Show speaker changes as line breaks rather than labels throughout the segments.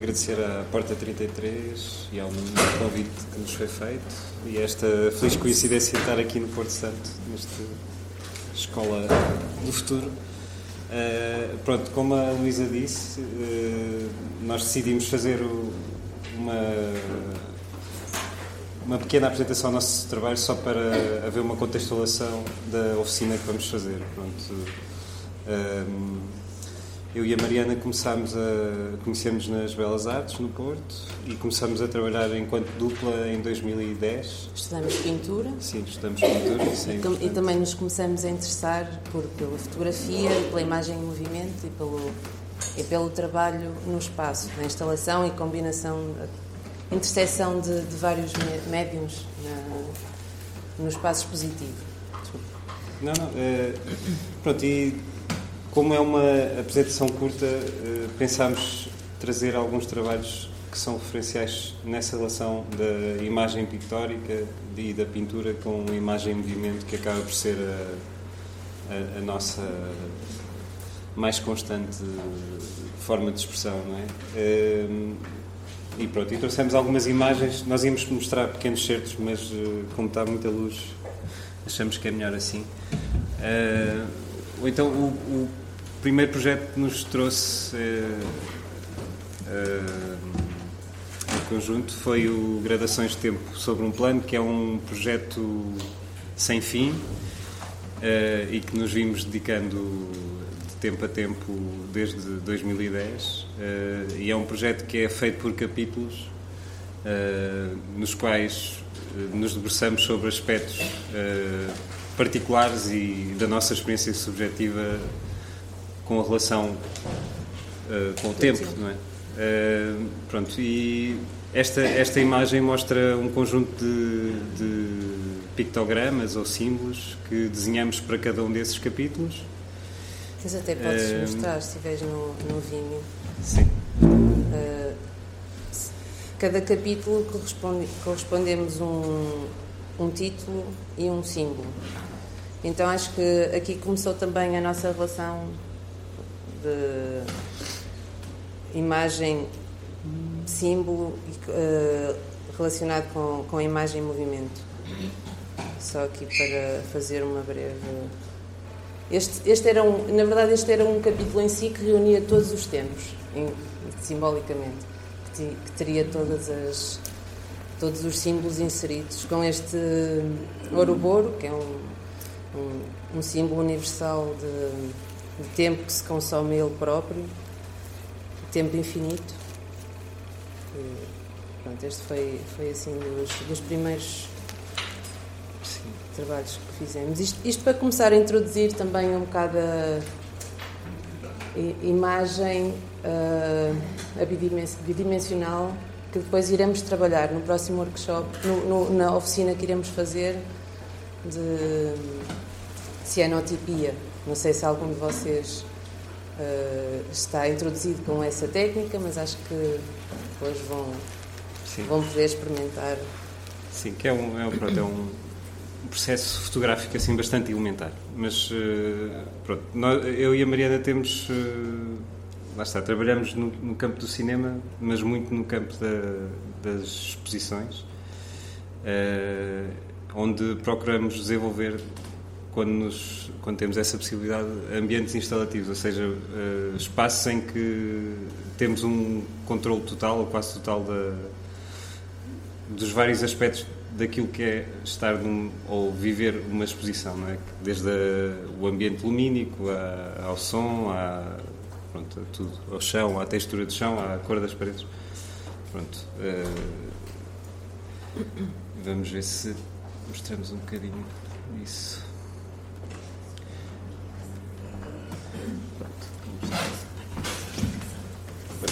Agradecer à Porta 33 e ao convite que nos foi feito e esta feliz coincidência de estar aqui no Porto Santo, nesta Escola do Futuro. Uh, pronto, como a Luísa disse, uh, nós decidimos fazer o, uma, uma pequena apresentação ao nosso trabalho só para haver uma contextualização da oficina que vamos fazer. Pronto, uh, eu e a Mariana começámos a conhecermos nas Belas Artes, no Porto, e começámos a trabalhar enquanto dupla em 2010.
Estudamos pintura.
Sim, estudamos pintura.
e, e, também nos começamos a interessar por, pela fotografia, pela imagem em movimento e pelo, e pelo trabalho no espaço, na instalação e combinação, interseção de, de vários médiums na, no espaço expositivo.
Não, não. É, pronto, e como é uma apresentação curta, eh, pensámos trazer alguns trabalhos que são referenciais nessa relação da imagem pictórica e da pintura com a imagem em movimento, que acaba por ser a, a, a nossa mais constante forma de expressão, não é? Eh, e pronto, e trouxemos algumas imagens. Nós íamos mostrar pequenos certos, mas eh, como está muita luz, achamos que é melhor assim. Ou então o, o primeiro projeto que nos trouxe uh, em conjunto foi o Gradações de Tempo sobre um Plano, que é um projeto sem fim uh, e que nos vimos dedicando de tempo a tempo desde 2010. e é um projeto que é feito por capítulos nos quais nos debruçamos sobre aspectos particulares e da nossa experiência subjetiva com a relação uh, com o tempo, não é? Uh, pronto, e esta, esta imagem mostra um conjunto de, de, pictogramas ou símbolos que desenhamos para cada um desses capítulos.
Mas até podes uh, mostrar se estiveres no, no Vimeo.
Sim.
Cada capítulo corresponde, correspondemos um, um título e um símbolo. Então acho que aqui começou também a nossa relação de imagem, símbolo uh, relacionado com, com a imagem em movimento. Só aqui para fazer uma breve. Este, este era um, na verdade, este era um capítulo em si que reunia todos os tempos, em, simbolicamente, que, que teria todas as, todos os símbolos inseridos, com este Ouroboro, que é um, um, um símbolo universal de de tempo que se consome ele próprio, tempo infinito. E, pronto, este foi, foi assim dos, dos primeiros Sim. trabalhos que fizemos. Isto, isto, para começar a introduzir também um bocado a, a imagem uh, bidimensional que depois iremos trabalhar no próximo workshop, no, no, na oficina que iremos fazer de cianotipia não sei se algum de vocês uh, está introduzido com essa técnica, mas acho que depois vão, vão poder experimentar.
Sim, que é um, é um, pronto, é um processo fotográfico assim bastante elementar. Mas uh, pronto, nós, eu e a Mariana temos. Uh, lá está, trabalhamos no, no, campo do cinema, mas muito no campo da, das exposições, onde procuramos desenvolver quando, nos, quando temos essa possibilidade, ambientes instalativos, ou seja, uh, espaços em que temos um controle total ou quase total da, dos vários aspectos daquilo que é estar num, ou viver uma exposição, não é? Desde a, o ambiente lumínico a, ao som, a, pronto, a tudo, ao chão, à textura do chão, à cor das paredes. Pronto. Uh, vamos ver se mostramos um bocadinho isso.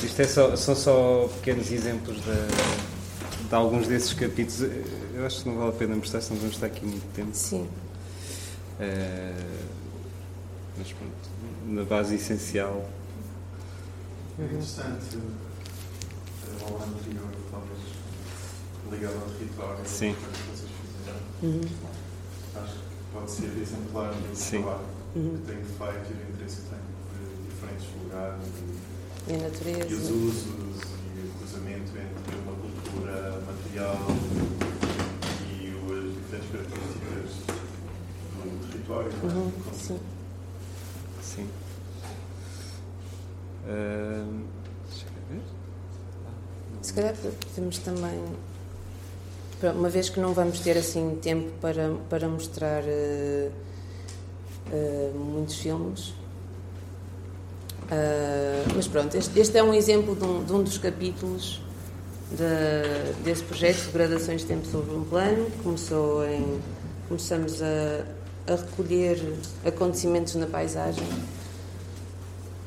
Isto é só, são só pequenos exemplos de, de, alguns desses capítulos. Eu acho que não vale a pena mostrar, senão vamos estar aqui muito tempo.
Sim.
Uh, mas pronto, na base essencial.
É interessante, ao ano anterior, talvez ligado ao território,
Sim.
Então, uhum. Acho que pode ser exemplar do trabalho uhum. que tenho feito e do interesse que tenho por diferentes lugares.
E, a natureza.
E os usos e o cruzamento entre uma cultura material e as diferentes perspectivas do território. É?
Uhum. Sim.
Sim. Uh, deixa eu ver.
Se calhar podemos também uma vez que não vamos ter assim tempo para, para mostrar eh, eh, muitos filmes, ah, mas pronto, este, este é um exemplo de um, de um dos capítulos da- desse projeto de Gradações de Tempo sobre um Plano. Começou em, começamos a, a recolher acontecimentos na paisagem,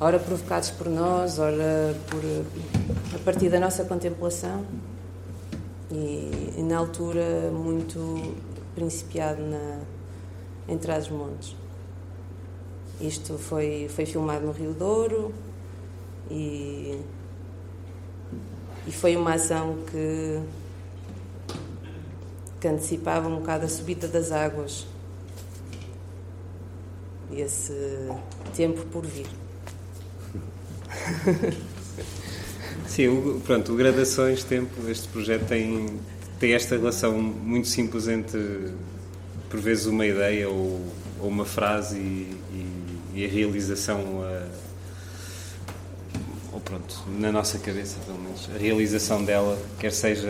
ora provocados por nós, ora por, a partir da nossa contemplação e, e na altura muito principiado na, em Trás-os-Montes. Isto foi, foi filmado no Rio Douro e, e foi uma ação que, que antecipava um bocado a subida das águas esse tempo por vir.
Sim, o, pronto, o Gradações Tempo, este projeto tem, tem esta relação muito simples entre, por vezes, uma ideia ou, ou uma frase e, e- e a realização, a- ou pronto, na nossa cabeça, pelo menos, a realização dela, quer seja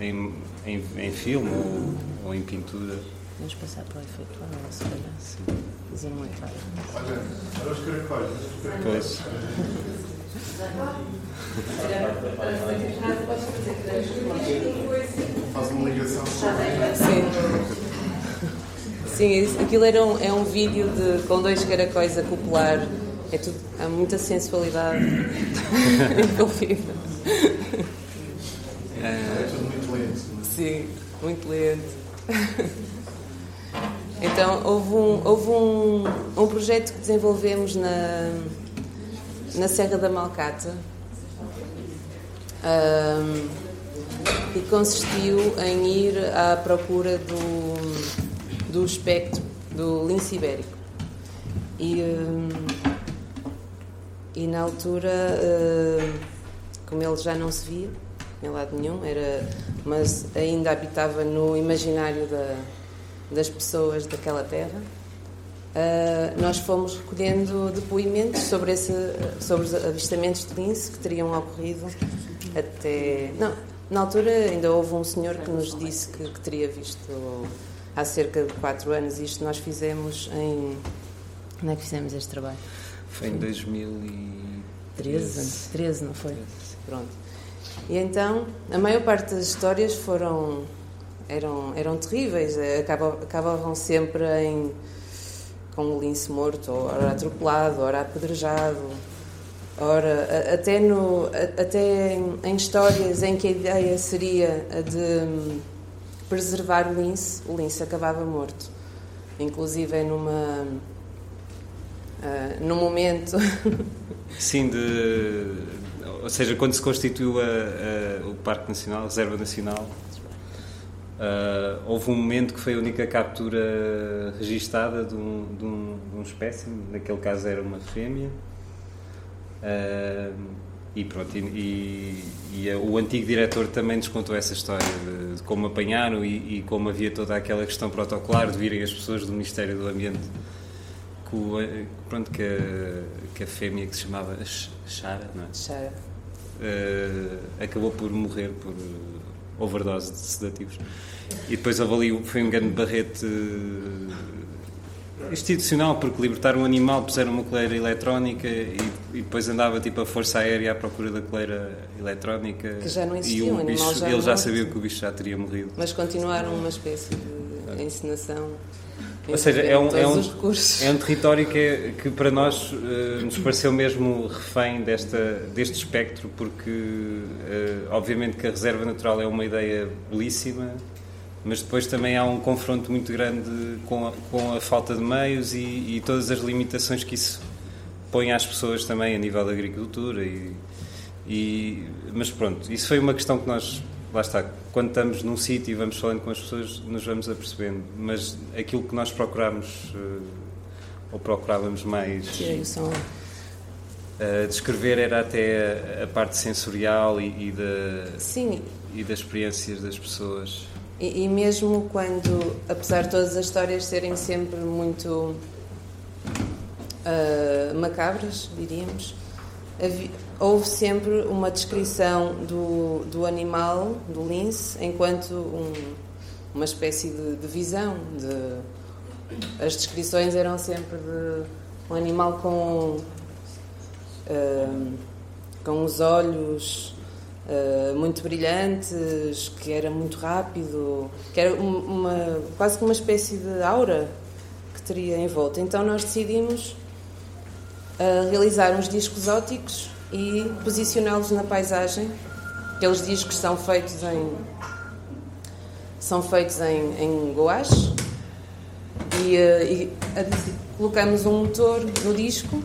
em, em, em filme ou, ou em pintura.
Vamos passar para o efeito anual, se calhar.
Sim.
Fazer uma entrada.
Olha, olha os caracóis.
Pois.
Faz uma ligação.
Sim. Sim, aquilo era um, é um vídeo de, com dois caracóis a copular. É tudo, há muita sensualidade envolvida.
É tudo muito lento. não é?
Sim, muito lento. Então, houve um, houve um, um projeto que desenvolvemos na, na Serra da Malcata ahm, e consistiu em ir à procura do, do espectro do lince ibérico. E, ahm, e na altura, como ele já não se via em lado nenhum, era, mas ainda habitava no imaginário da, das pessoas daquela terra. Ah, nós fomos recolhendo depoimentos sobre, esse, sobre os avistamentos de lince que teriam ocorrido até. Não, na altura ainda houve um senhor que nos disse que, que teria visto há cerca de 4 anos. Isto nós fizemos em. Onde é que fizemos este trabalho?
Foi em 2013.
13, 13 não foi? Pronto. E então, a maior parte das histórias foram eram eram terríveis, eh, acaba- acabavam sempre em com o lince morto, ora atropelado, ora apedrejado, ora até no até em, histórias em que a ideia seria a de hum, preservar o lince, o lince acabava morto. Inclusive é numa ah, num momento
Sim, de, ou seja, quando se constituiu a- a- o Parque Nacional, a Reserva Nacional, ah, houve um momento que foi a única captura registada de um, de um, de um espécime, naquele caso era uma fêmea. Ah, e pronto, e, e- e o antigo diretor também nos contou essa história de, de como apanharam e, e como havia toda aquela questão protocolar de virem as pessoas do Ministério do Ambiente pronto, que, a, que a fêmea que se chamava Ch- Chara, não é?
Chara.
Eh, acabou por morrer por overdose de sedativos. E depois ali, foi um grande barrete eh, institucional, porque libertaram um animal, puseram uma coleira eletrónica e, e depois andava tipo a força aérea à procura da coleira eletrónica.
Que já não
e
existia,
o
o animal
bicho,
já
ele já sabia que o bicho já teria morrido.
Mas continuaram uma espécie de encenação.
Ou seja, é um, é um, é um território que, é- que para nós eh, nos pareceu mesmo refém desta, deste espectro, porque eh, obviamente que a reserva natural é uma ideia belíssima, mas depois também há um confronto muito grande com a, com a falta de meios e, e todas as limitações que isso põe às pessoas também a nível da agricultura. E, e- mas pronto, isso foi uma questão que nós, lá está, quando estamos num sítio e vamos falando com as pessoas, nos vamos apercebendo. Mas aquilo que nós procuramos, eh, ou procurávamos mais
Tirei o som.
descrever, era até a, a parte sensorial e, e da,
Sim,
e das experiências das pessoas.
E, e mesmo quando, apesar de todas as histórias serem sempre muito uh, macabras, diríamos, havia, houve sempre uma descrição do, do animal, do lince, enquanto um, uma espécie de, de visão. De, as descrições eram sempre de um animal com, uh, com os olhos uh, muito brilhantes, que era muito rápido, que era uma, quase que uma espécie de aura que teria em volta. Então nós decidimos uh, realizar uns discos óticos e posicioná-los na paisagem. Aqueles discos são feitos em são feitos em, em gouache e, uh, e colocamos um motor no disco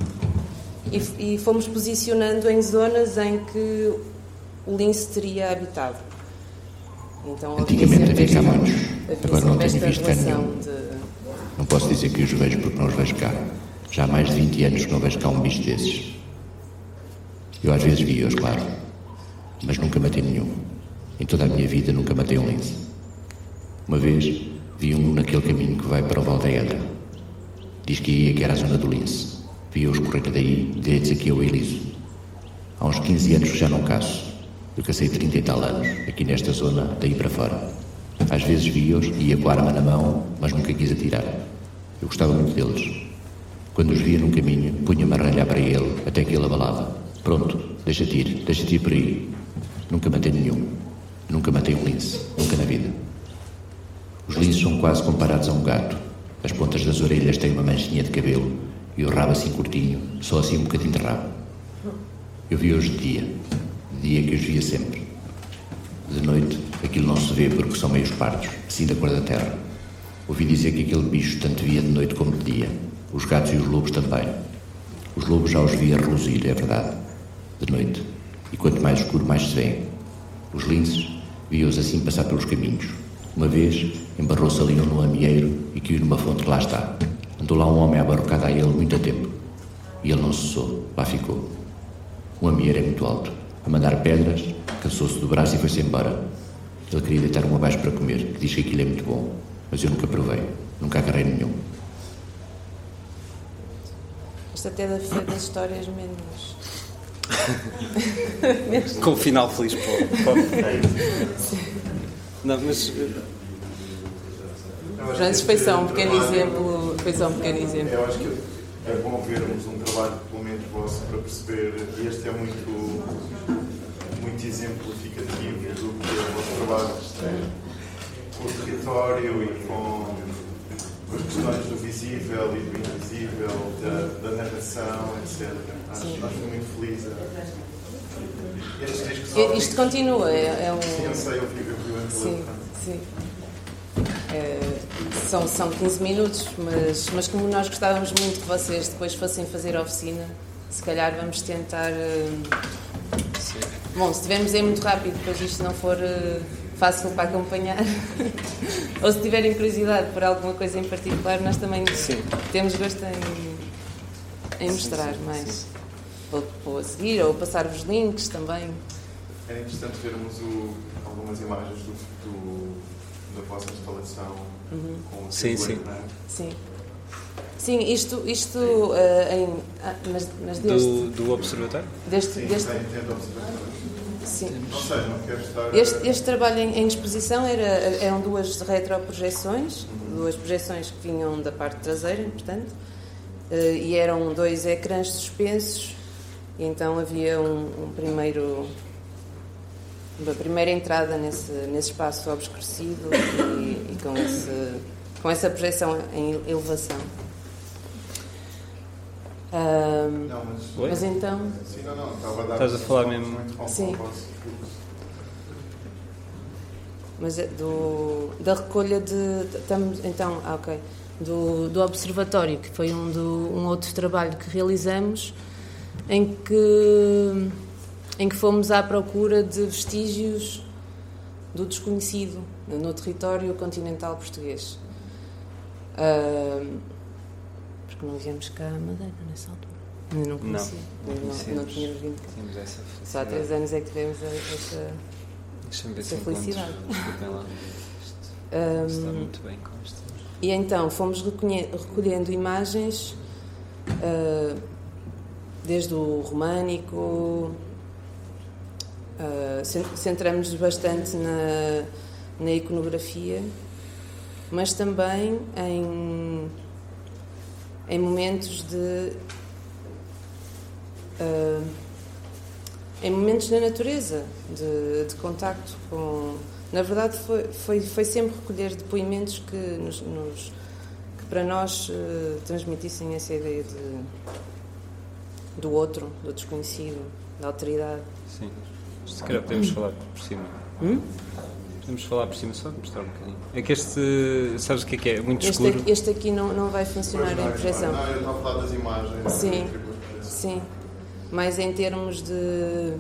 e, e, fomos posicionando em zonas em que o lince teria habitado.
Então, Antigamente havia cá muitos, agora não tenho visto nenhum. De... Não posso dizer que os vejo porque não os vejo cá. Já há mais de 20 anos que não vejo cá um bicho desses. Eu às vezes vi-os, claro, mas nunca matei nenhum. Em toda a minha vida nunca matei um lince. Uma vez vi um naquele caminho que vai para o Val da. Diz que ia que era a zona do lince. Vi-os correr daí, direitos aqui ao Eliso. Há uns 15 anos já não caço. Eu cacei 30 e tal anos, aqui nesta zona, daí para fora. Às vezes vi-os e ia com a arma na mão, mas nunca quis atirar. Eu gostava muito deles. Quando os via num caminho, punha-me a ralhar para ele, até que ele abalava. Pronto, deixa-te ir, deixa-te ir por aí. Nunca matei nenhum. Nunca matei um lince. Nunca na vida. Os linces são quase comparados a um gato. As pontas das orelhas têm uma manchinha de cabelo e o rabo assim curtinho, só assim um bocadinho de rabo. Eu vi hoje de dia. Dia que os via sempre. De noite, aquilo não se vê porque são meios pardos, assim da cor da terra. Ouvi dizer que aquele bicho tanto via de noite como de dia. Os gatos e os lobos também. Os lobos já os via reluzir, é verdade de noite, e quanto mais escuro, mais se vê. Os linces viam-os assim passar pelos caminhos. Uma vez, embarrou-se ali um no amieiro e caiu numa fonte lá está. Andou lá um homem abarrocado a ele muito a tempo. E ele não cessou, lá ficou. O amieiro é muito alto. A mandar pedras, cansou-se do braço e foi-se embora. Ele queria deitar um abaixo para comer, que diz que aquilo é muito bom. Mas eu nunca provei, nunca agarrei nenhum.
Isto até deve ser das histórias menos
Com um final feliz para o Não, mas.
Pronto, foi só um pequeno exemplo. Foi só um pequeno exemplo.
Eu acho que é bom vermos um trabalho, pelo menos vosso, para perceber. E este é muito, muito exemplificativo do que é o vosso trabalho com o território e com as questões do visível e do invisível, da, da narração, etc. Acho, acho muito feliz.
Estes discos Isto continua, é, é um.
Sim, eu sei, eu fico
Sim, sim. É, são, são 15 minutos, mas, mas como nós gostávamos muito que vocês depois fossem fazer a oficina, se calhar vamos tentar. Uh, bom, se tivermos aí muito rápido, depois isto não for. Uh, fácil para acompanhar. ou se tiverem curiosidade por alguma coisa em particular, nós também sim. temos gosto em, em mostrar sim, sim, mais. Ou, ou, a seguir, ou passar-vos links também.
É interessante vermos o, algumas imagens do, do, da vossa instalação uhum. com o sim, sim. É?
sim. Sim, isto, isto uh, em, ah, mas, mas deste,
do, do observatório?
Deste,
sim,
deste,
do observatório.
Sim.
Não sei, não quero estar...
Este, este trabalho em, em, exposição era, eram duas retroprojeções, uhum. duas projeções que vinham da parte traseira, portanto, eh, e eram dois ecrãs suspensos, e então havia um, um primeiro uma primeira entrada nesse, nesse espaço obscurecido e, e com, esse, com essa projeção em elevação. Um, não, mas, mas, então.
Sim, não, não, estava a dar
Estás a falar mesmo.
Sim. Mas é do, da recolha de. Estamos, então, ah, ok. Do, do Observatório, que foi um, do, um outro trabalho que realizamos, em que, em que fomos à procura de vestígios do desconhecido no território continental português. Uh, porque não viemos cá a Madeira nessa altura. Eu não conhecia. Não, não, não, não tínhamos vindo cá.
Tínhamos essa
Só há três anos é que tivemos essa, essa felicidade.
Um, Está muito bem com isto.
E então fomos recolhendo imagens uh, desde o românico, uh, centramos-nos bastante na, na iconografia, mas também em, em momentos de. Uh, em momentos da natureza, de, de contacto com. Na verdade, foi, foi, foi sempre recolher depoimentos que, nos, nos que para nós uh, transmitissem essa ideia de, do outro, do desconhecido, da alteridade.
Sim. Se calhar podemos falar por cima.
Hum?
Podemos falar por cima só mostrar um bocadinho. É que este, sabes o que é que é? Muito
este
escuro.
Aqui, este aqui não, não vai funcionar em projeção.
Não, eu estou a falar das imagens.
Sim, sim. Mas em termos de.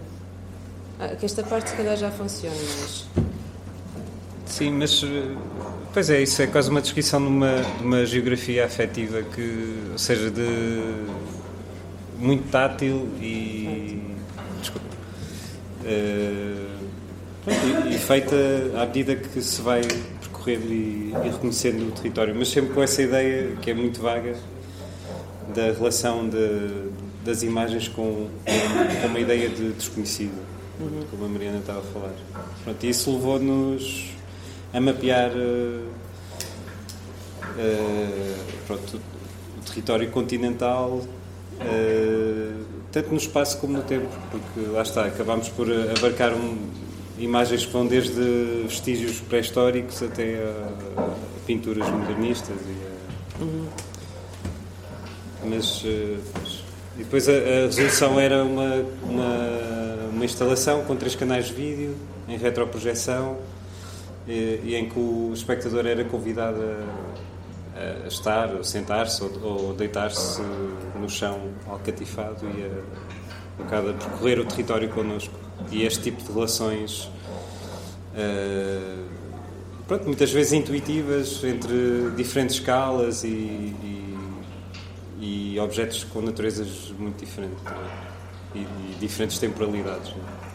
Ah, que esta parte se calhar já funciona, mas.
Sim, mas. Pois é, isso é quase uma descrição de uma, de uma geografia afetiva que, ou seja, de muito tátil e. Desculpa. Uh, e, e, feita à medida que se vai percorrendo e, e, reconhecendo o território, mas sempre com essa ideia que é muito vaga da relação de, das imagens com, com, uma ideia de desconhecido, uhum. como a Mariana estava a falar. Pronto, e isso levou-nos a mapear uh, uh, pronto, o território continental uh, tanto no espaço como no tempo, porque lá está, acabámos por abarcar um, imagens que vão desde vestígios pré-históricos até a, a, pinturas modernistas. E a, uhum. Mas. Uh, e depois a, a, resolução era uma, uma, uma, instalação com três canais de vídeo, em retroprojeção, e, e em que o espectador era convidado a, a estar, ou sentar-se, ou, ou deitar-se no chão alcatifado e a, um a percorrer o território connosco. E este tipo de relações, uh, pronto, muitas vezes intuitivas, entre diferentes escalas e, e e objetos com naturezas muito diferentes é? e, e, diferentes temporalidades. É?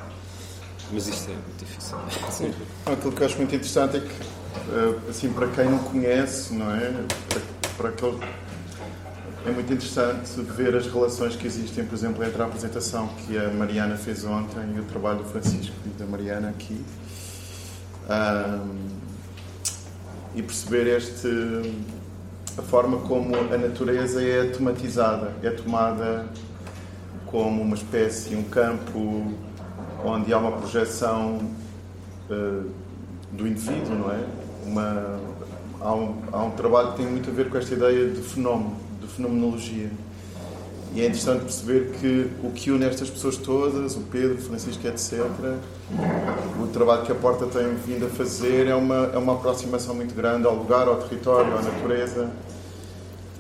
Mas isto é muito difícil.
Sim. Aquilo que eu acho muito interessante é que, eh, assim, para quem não conhece, não é? Para, para aquele, é muito interessante ver as relações que existem, por exemplo, entre a apresentação que a Mariana fez ontem e o trabalho do Francisco e da Mariana aqui. Um, e perceber este a forma como a natureza é tematizada, é tomada como uma espécie, um campo onde há uma projeção uh, do indivíduo, não é? Uma, há, um, há um trabalho que tem muito a ver com esta ideia de fenómeno, fenomenologia. E é interessante perceber que o que une estas pessoas todas, o Pedro, o Francisco, etc., o trabalho que a Porta tem vindo a fazer é uma, é uma aproximação muito grande ao lugar, ao território, à natureza.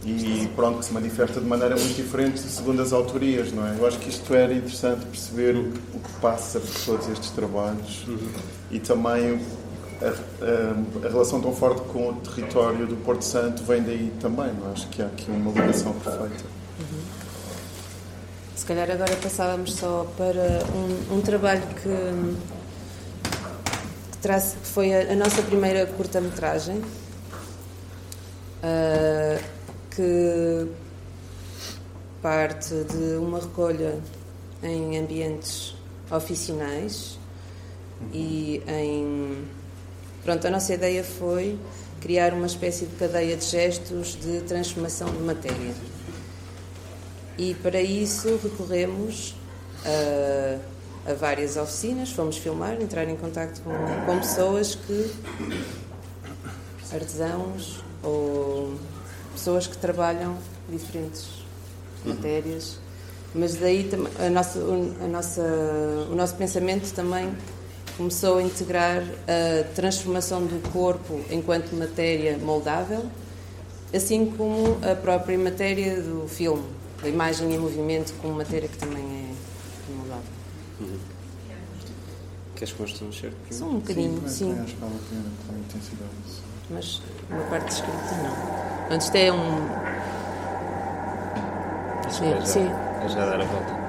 E pronto, que se manifesta de maneira muito diferente segundo as autorias, não é? Eu acho que isto era interessante perceber o, o que passa por todos estes trabalhos uhum. e também a, a, a, relação tão forte com o território do Porto Santo vem daí também, não é? Acho que há aqui uma ligação perfeita. Uhum.
Se calhar agora passávamos só para um, um trabalho que, que, que foi a, a nossa primeira curta-metragem, uh, que parte de uma recolha em ambientes oficinais e em. Pronto, a nossa ideia foi criar uma espécie de cadeia de gestos de transformação de matéria. E para isso recorremos a, a várias oficinas, fomos filmar, entrar em contato com, com pessoas que. artesãos ou pessoas que trabalham diferentes matérias. Mas daí a nossa, a nossa, o nosso pensamento também começou a integrar a transformação do corpo enquanto matéria moldável, assim como a própria matéria do filme a imagem em movimento com matéria que também é moldável. Uhum.
Queres que mostre um certo?
Só um bocadinho, sim. sim.
Acho que vale a pena com intensidade.
Mas na parte de escrita não. Antes é um.
Sim, é sim. É já dar a volta.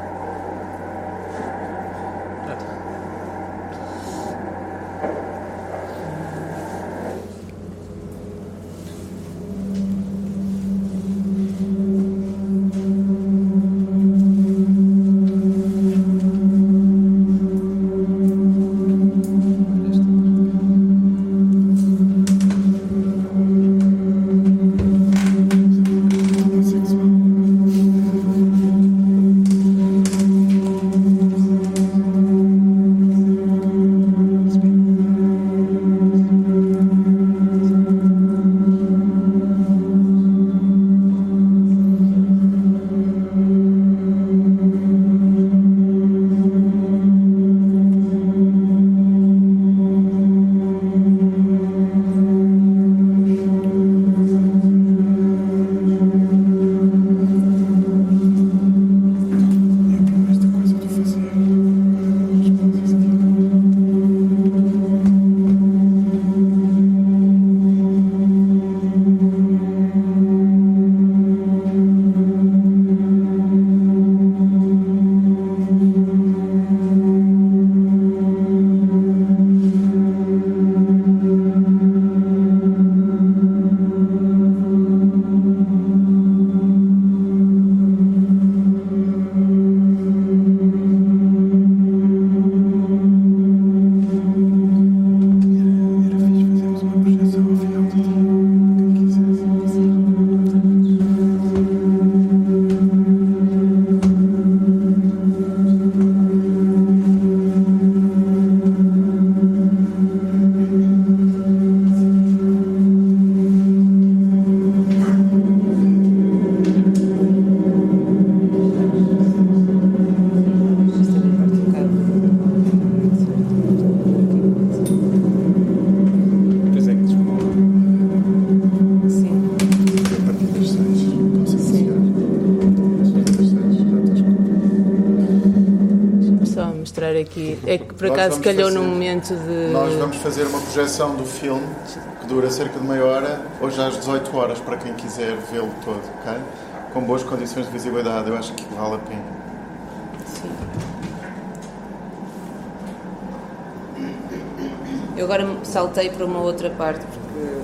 É que por acaso calhou fazer, no momento de.
Nós vamos fazer uma projeção do filme que dura cerca de meia hora, hoje às 18 horas, para quem quiser vê-lo todo, ok? Com boas condições de visibilidade, eu acho que vale a pena. Sim.
Eu agora saltei para uma outra parte porque.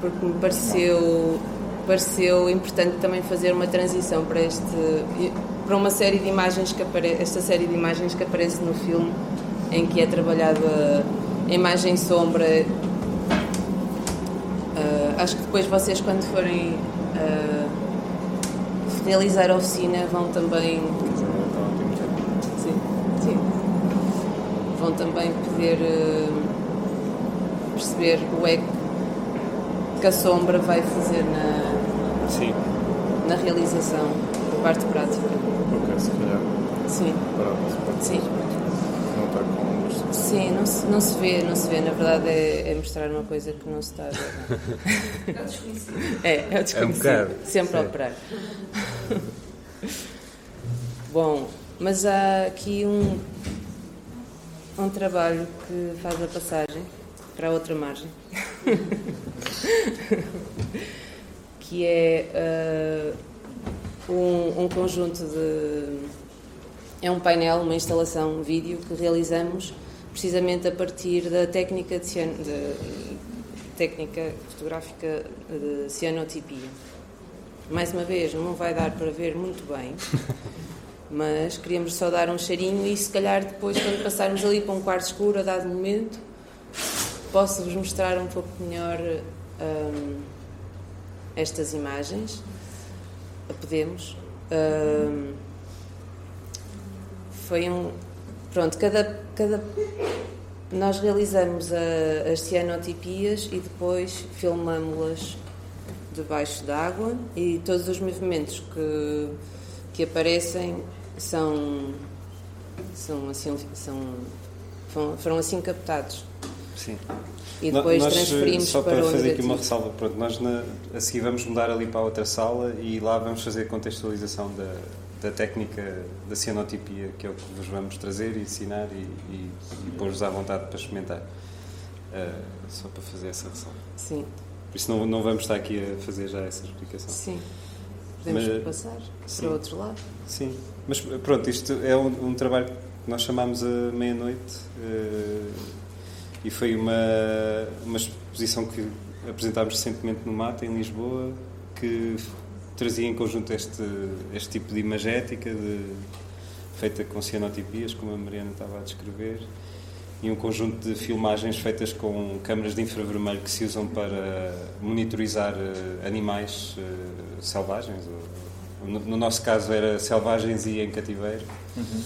porque me pareceu pareceu importante também fazer uma transição para este para uma série de imagens que aparece esta série de imagens que aparece no filme em que é trabalhada a imagem sombra uh, acho que depois vocês quando forem uh, realizar a oficina vão também sim, sim, vão também poder uh, perceber o é que a sombra vai fazer na,
Sim.
na realização, da parte prática.
Se calhar.
Sim. Sim.
Não está com
Sim, não se, não se vê, não se vê. Na verdade é, é mostrar uma coisa que não se está a ver.
É o desconhecido.
É, é o desconhecido.
É um
Sempre a operar. Bom, mas há aqui um, um trabalho que faz a passagem para a outra margem. que é uh, um, um, conjunto de. É um painel, uma instalação um vídeo que realizamos precisamente a partir da técnica, de, de técnica fotográfica de cianotipia. Mais uma vez, não vai dar para ver muito bem, mas queríamos só dar um cheirinho e se calhar depois, quando passarmos ali para um quarto escuro, a dado momento, posso-vos mostrar um pouco melhor um, estas imagens. Podemos. Um, foi um. Pronto, cada. cada nós realizamos a, as cianotipias e depois filmamos-las debaixo d'água e todos os movimentos que, que aparecem são, são assim são, foram assim captados
Sim.
E depois nós, transferimos
só
para,
para fazer aqui uma ressalva, pronto, nós na, a seguir vamos mudar ali para a outra sala e lá vamos fazer contextualização da, da técnica da cianotipia, que é o que vos vamos trazer e ensinar e, e, e pôr-vos à vontade para experimentar. Uh, só para fazer essa ressalva.
Sim.
Por isso não, não vamos estar aqui a fazer já essa explicação.
Sim. Podemos Mas, passar sim. para o outro lado?
Sim. Mas pronto, isto é um, um trabalho que nós chamamos a meia-noite. Uh, e foi uma, uma exposição que apresentámos recentemente no Mata, em Lisboa, que trazia em conjunto este, este tipo de imagética de, feita com cianotipias, como a Mariana estava a descrever, e um conjunto de filmagens feitas com câmaras de infravermelho que se usam para monitorizar eh, animais uh, selvagens. No, nosso caso era selvagens e em cativeiro. Uhum.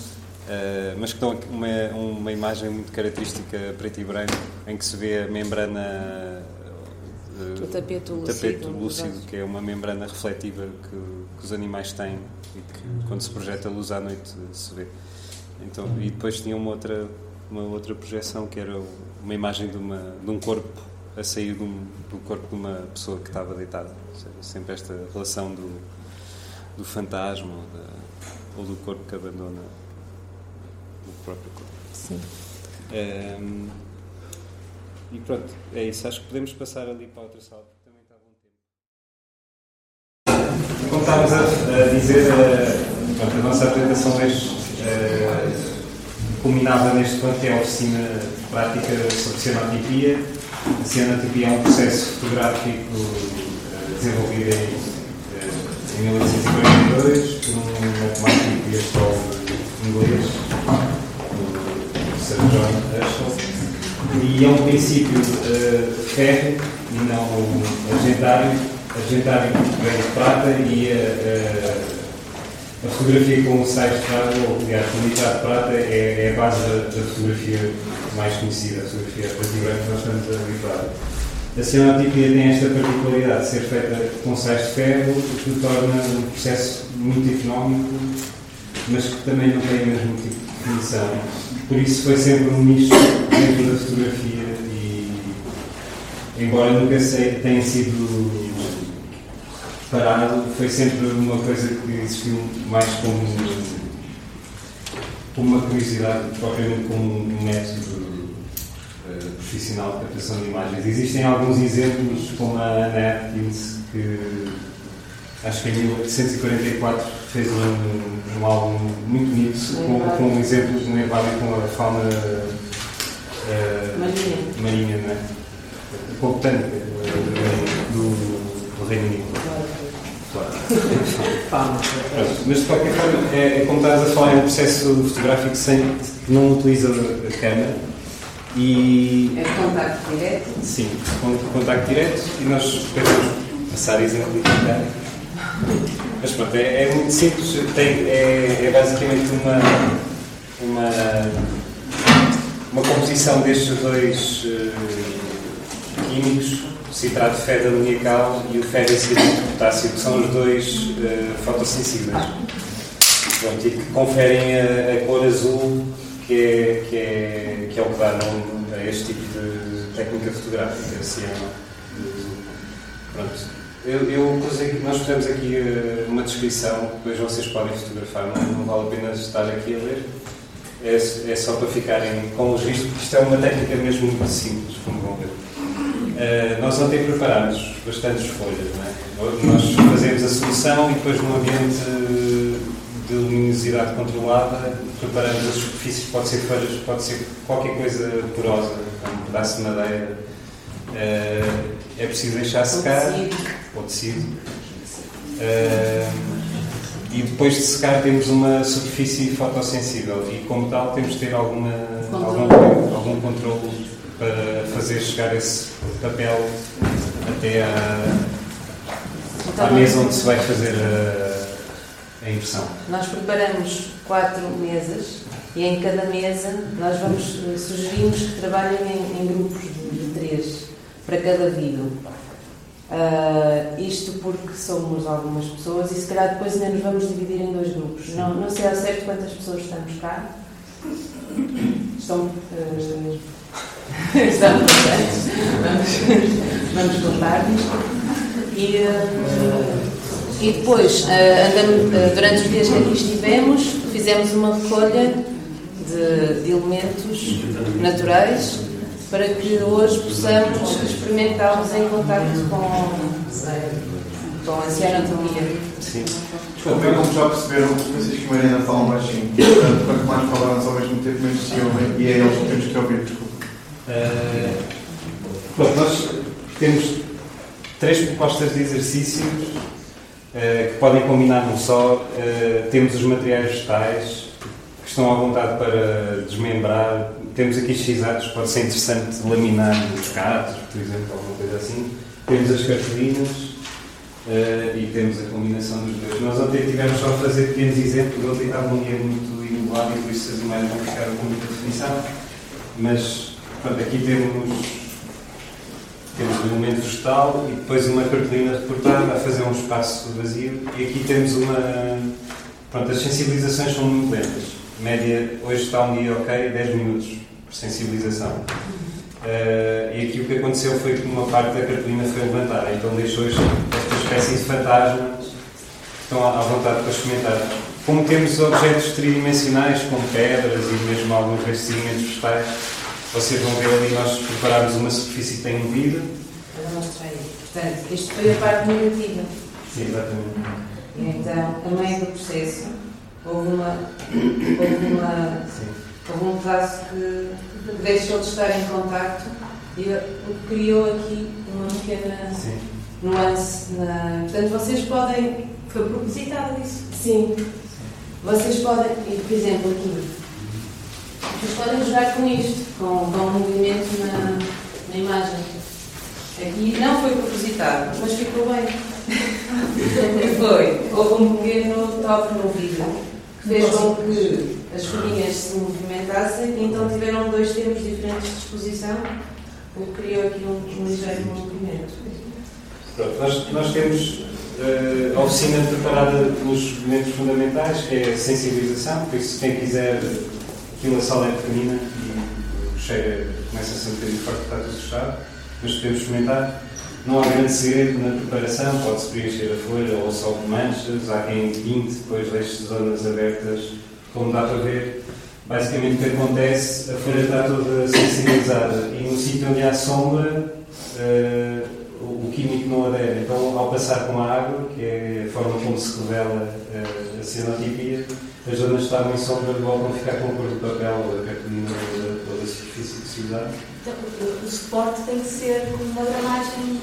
Uh, mas que dão uma, uma imagem muito característica preto e branco, em que se vê a membrana
uh, o tapete lúcido,
tapete lúcido que é uma membrana refletiva que, que, os animais têm e que quando se projeta a luz à noite se vê. Então, e depois tinha uma outra, uma outra projeção que era uma imagem de, uma, de um corpo a sair do, do corpo de uma pessoa que estava deitada. Sempre esta relação do, do fantasma ou, da, ou do corpo que abandona próprio corpo.
Sim.
Um, e pronto, é isso. Acho que podemos passar ali para a outra sala, porque também está bom tempo. Como estávamos a, dizer, a, pronto, a nossa apresentação hoje uh, culminava neste ponto, que é a oficina prática sobre cianotipia. A cianotipia é um processo fotográfico uh, desenvolvido em, em 1842 por um matemático e astrólogo inglês E é um princípio uh, ferro e não argentário. Argentário vem de prata e a, a, a fotografia com sais de prata, ou aliás, com nitrado de prata, é, é, a base da, da, fotografia mais conhecida, a fotografia preto e branco que nós estamos. A cianotipia tem esta particularidade de ser feita com sais de ferro, o que torna um processo muito económico, mas que também não tem o mesmo tipo de definição por isso foi sempre um nicho dentro da fotografia e, embora nunca sei, tenha sido parado, foi sempre uma coisa que existiu mais como, uma curiosidade, propriamente como um método uh, profissional de captação de imagens. Existem alguns exemplos, como a Anna Atkins, que acho que em 1844 fez um, um álbum muito bonito, com, com um exemplo de nevado com a fauna uh,
marinha.
marinha, não é? Com a botânica do, do Reino Unido. Claro. Mas de qualquer forma, é, é como estás a falar, é um processo fotográfico sem, que não utiliza a câmera.
E, é contacto direto?
Sim, contacto direto e nós podemos passar a exemplificar. Mas pronto, é, é muito simples, tem, é, é, basicamente uma, uma, uma composição destes dois uh, químicos citrato de feda amoniacal e o ferricilito potássio, que são os dois uh, fotossensíveis. Pronto, e que conferem a, a, cor azul, que é, que, é, que é o que dá nome a este tipo de técnica fotográfica, ciano Pronto. Eu, eu nós fizemos aqui uh, uma descrição, depois vocês podem fotografar, não, não, vale a pena estar aqui a ler. É, é só para ficarem com o registro, porque isto é uma técnica mesmo muito simples, como vão ver. Uh, nós ontem preparámos bastantes folhas, é? Nós fazemos a solução e depois num ambiente de luminosidade controlada preparamos as superfícies, pode ser folhas, pode ser qualquer coisa porosa, como um pedaço de madeira. Uh, é preciso deixar secar tecido. Uh, e depois de secar temos uma superfície fotossensível e como tal temos de ter alguma, algum, algum controle para fazer chegar esse papel até à, à mesa onde se vai fazer a, a impressão.
Nós preparamos quatro mesas e em cada mesa nós vamos sugerimos que trabalhem em, em grupos de, de, três para cada vidro. Uh, isto porque somos algumas pessoas e se calhar depois ainda nos vamos dividir em dois grupos. Não, não sei ao certo quantas pessoas estamos cá. Estão. Uh, Estamos presentes. Vamos, vamos contar-nos. E, uh, e depois, uh, durante os dias que aqui estivemos, fizemos uma recolha de, de elementos naturais para que hoje possamos experimentá-los em contato com, com a cianotomia.
Sim. Desculpem, como já perceberam, Francisco e Mariana falam baixinho. Portanto, quanto mais falarmos ao mesmo tempo, menos se ouvem. E é eles que temos que ouvir, desculpa.
Uh, pronto, nós temos três propostas de exercícios uh, que podem combinar num só. Uh, temos os materiais vegetais que estão à vontade para desmembrar. Temos aqui xizados, pode ser interessante laminar os gatos, por exemplo, alguma coisa assim. Temos as cartolinas e temos a combinação dos dois. Nós ontem tivemos só a fazer pequenos exemplos, ontem estava um dia muito inublado e por isso as imagens não ficaram com muita definição. Mas Portanto, aqui temos, temos um elemento vegetal e depois uma cartolina reportada a fazer um espaço vazio. E aqui temos uma. Pronto, as sensibilizações são muito lentas. Média, hoje está um dia ok, 10 minutos sensibilização. Uh, e aqui o que aconteceu foi que uma parte da cartolina foi levantada, então deixou esta espécie de fantasmas que estão à vontade para experimentar. Como temos objetos tridimensionais, como pedras e mesmo alguns revestimentos vegetais, vocês vão ver ali, nós preparámos uma superfície que tem vidro.
Eu mostrei. Portanto, isto foi a parte negativa.
Sim, exatamente.
Então, a meio do processo, houve uma. Houve, uma, houve um pedaço que deixou de estar em contacto e o que criou aqui uma pequena Sim. nuance. Na... Portanto, vocês podem.
Foi propositado isso?
Sim. Vocês podem, por exemplo, aqui, vocês podem jogar com isto, com, com o movimento na, na imagem. Aqui não foi propositado, mas ficou bem. foi. Houve um pequeno toque no vidro que fez com que as folhinhas se movimentassem então tiveram dois tempos diferentes de exposição, o que criou aqui um, um ligeiro movimento.
Pronto, nós, nós temos uh, a oficina preparada pelos elementos fundamentais, que é a sensibilização, por isso quem quiser aquilo a sala é pequenina e chega, começa a ser um bocadinho forte, está tudo fechado, mas podemos experimentar. Não há grande segredo na preparação, pode-se preencher a folha ou só de manchas, há quem pinte, depois deixe zonas abertas, como dá para ver. basicamente o que acontece, a folha está toda sensibilizada e no sítio onde há sombra uh, o, químico não adere. Então, ao passar com a água, que é a forma como se revela uh, a cenotipia, as zonas que estavam em sombra voltam a ficar com a cor do papel ou da cartolina ou da, superfície de cidade.
Então, o suporte tem que ser uma gramagem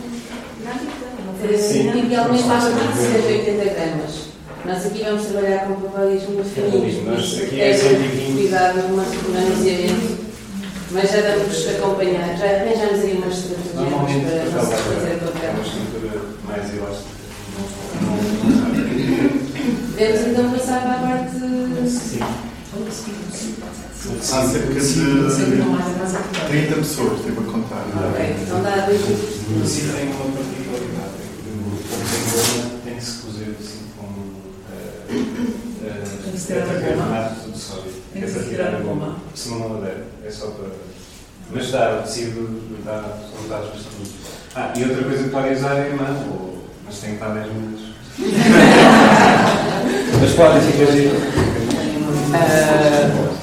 dinâmica.
Sim, idealmente basta que seja 80 gramas. Nós aqui vamos trabalhar com papéis muito fininhos,
nós aqui é 120.
cuidado no manuseamento, mas já damos acompanhar, já arranjamos aí umas estratégias para não se fazer papel.
É uma estrutura mais elástica.
Devemos então passar para a parte.
Sim.
Há cerca de 30 pessoas, teve a contar.
Ok, então dá dois
minutos. Sim, tem uma particularidade. O tem tem que se cozer assim
tem que se tirar a goma?
tudo sólido.
Que se tirar a goma.
Senão não madeira. É só para. Mas dá, o tecido dá, são dados bastante. Ah, e outra coisa que podem usar é a mão, mas tem que estar 10 minutos. mas podem ficar giro.
Uh,